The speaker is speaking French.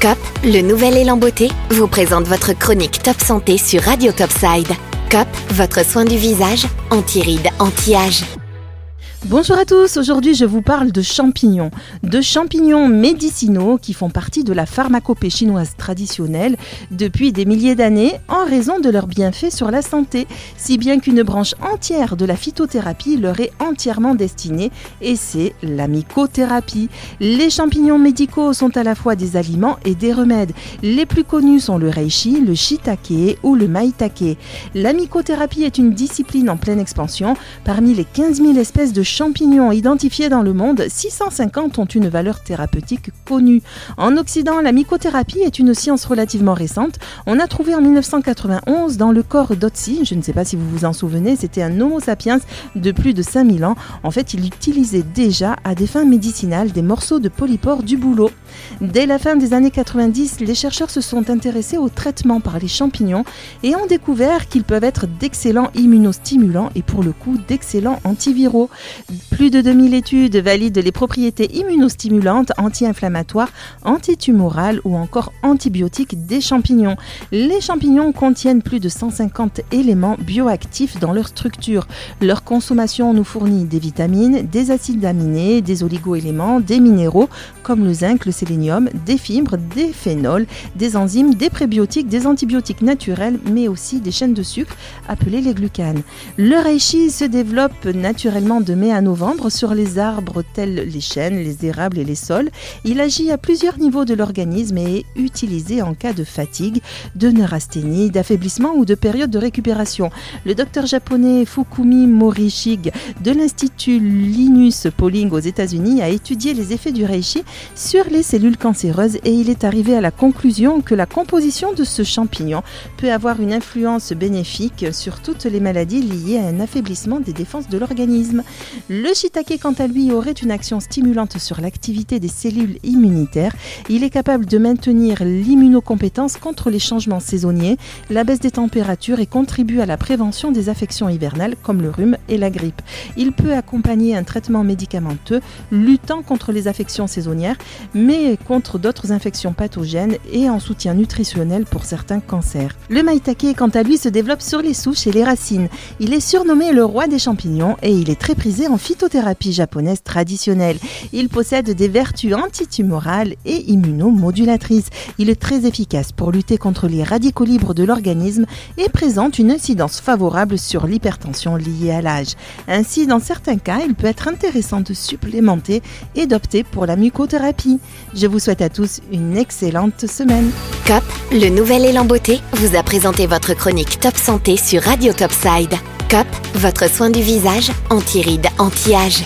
COP, le nouvel élan beauté, vous présente votre chronique Top Santé sur Radio Topside. COP, votre soin du visage, anti-rides, anti-âge. Bonjour à tous, aujourd'hui je vous parle de champignons, de champignons médicinaux qui font partie de la pharmacopée chinoise traditionnelle depuis des milliers d'années en raison de leurs bienfaits sur la santé, si bien qu'une branche entière de la phytothérapie leur est entièrement destinée et c'est la mycothérapie. Les champignons médicaux sont à la fois des aliments et des remèdes. Les plus connus sont le reishi, le shiitake ou le maitake. La mycothérapie est une discipline en pleine expansion. Parmi les 15 000 espèces de champignons identifiés dans le monde, 650 ont une valeur thérapeutique connue. En Occident, la mycothérapie est une science relativement récente. On a trouvé en 1991 dans le corps d'Otzi, je ne sais pas si vous vous en souvenez, c'était un Homo sapiens de plus de 5000 ans. En fait, il utilisait déjà à des fins médicinales des morceaux de polypore du boulot. Dès la fin des années 90, les chercheurs se sont intéressés au traitement par les champignons et ont découvert qu'ils peuvent être d'excellents immunostimulants et pour le coup d'excellents antiviraux. Plus de 2000 études valident les propriétés immunostimulantes, anti-inflammatoires, antitumorales ou encore antibiotiques des champignons. Les champignons contiennent plus de 150 éléments bioactifs dans leur structure. Leur consommation nous fournit des vitamines, des acides aminés, des oligoéléments, des minéraux comme le zinc, le sélénium, des fibres, des phénols, des enzymes, des prébiotiques, des antibiotiques naturels, mais aussi des chaînes de sucre appelées les glucanes. Le reishi se développe naturellement de à novembre sur les arbres tels les chênes, les érables et les sols. Il agit à plusieurs niveaux de l'organisme et est utilisé en cas de fatigue, de neurasthénie, d'affaiblissement ou de période de récupération. Le docteur japonais Fukumi Morishig de l'Institut Linus Pauling aux États-Unis a étudié les effets du reishi sur les cellules cancéreuses et il est arrivé à la conclusion que la composition de ce champignon peut avoir une influence bénéfique sur toutes les maladies liées à un affaiblissement des défenses de l'organisme. Le shiitake, quant à lui, aurait une action stimulante sur l'activité des cellules immunitaires. Il est capable de maintenir l'immunocompétence contre les changements saisonniers, la baisse des températures et contribue à la prévention des affections hivernales comme le rhume et la grippe. Il peut accompagner un traitement médicamenteux luttant contre les affections saisonnières, mais contre d'autres infections pathogènes et en soutien nutritionnel pour certains cancers. Le maitake, quant à lui, se développe sur les souches et les racines. Il est surnommé le roi des champignons et il est très prisé en phytothérapie japonaise traditionnelle. Il possède des vertus antitumorales et immunomodulatrices. Il est très efficace pour lutter contre les radicaux libres de l'organisme et présente une incidence favorable sur l'hypertension liée à l'âge. Ainsi, dans certains cas, il peut être intéressant de supplémenter et d'opter pour la mucothérapie. Je vous souhaite à tous une excellente semaine. COP, le nouvel élan beauté, vous a présenté votre chronique Top Santé sur Radio Topside. COP, votre soin du visage, anti-rides, anti-âge.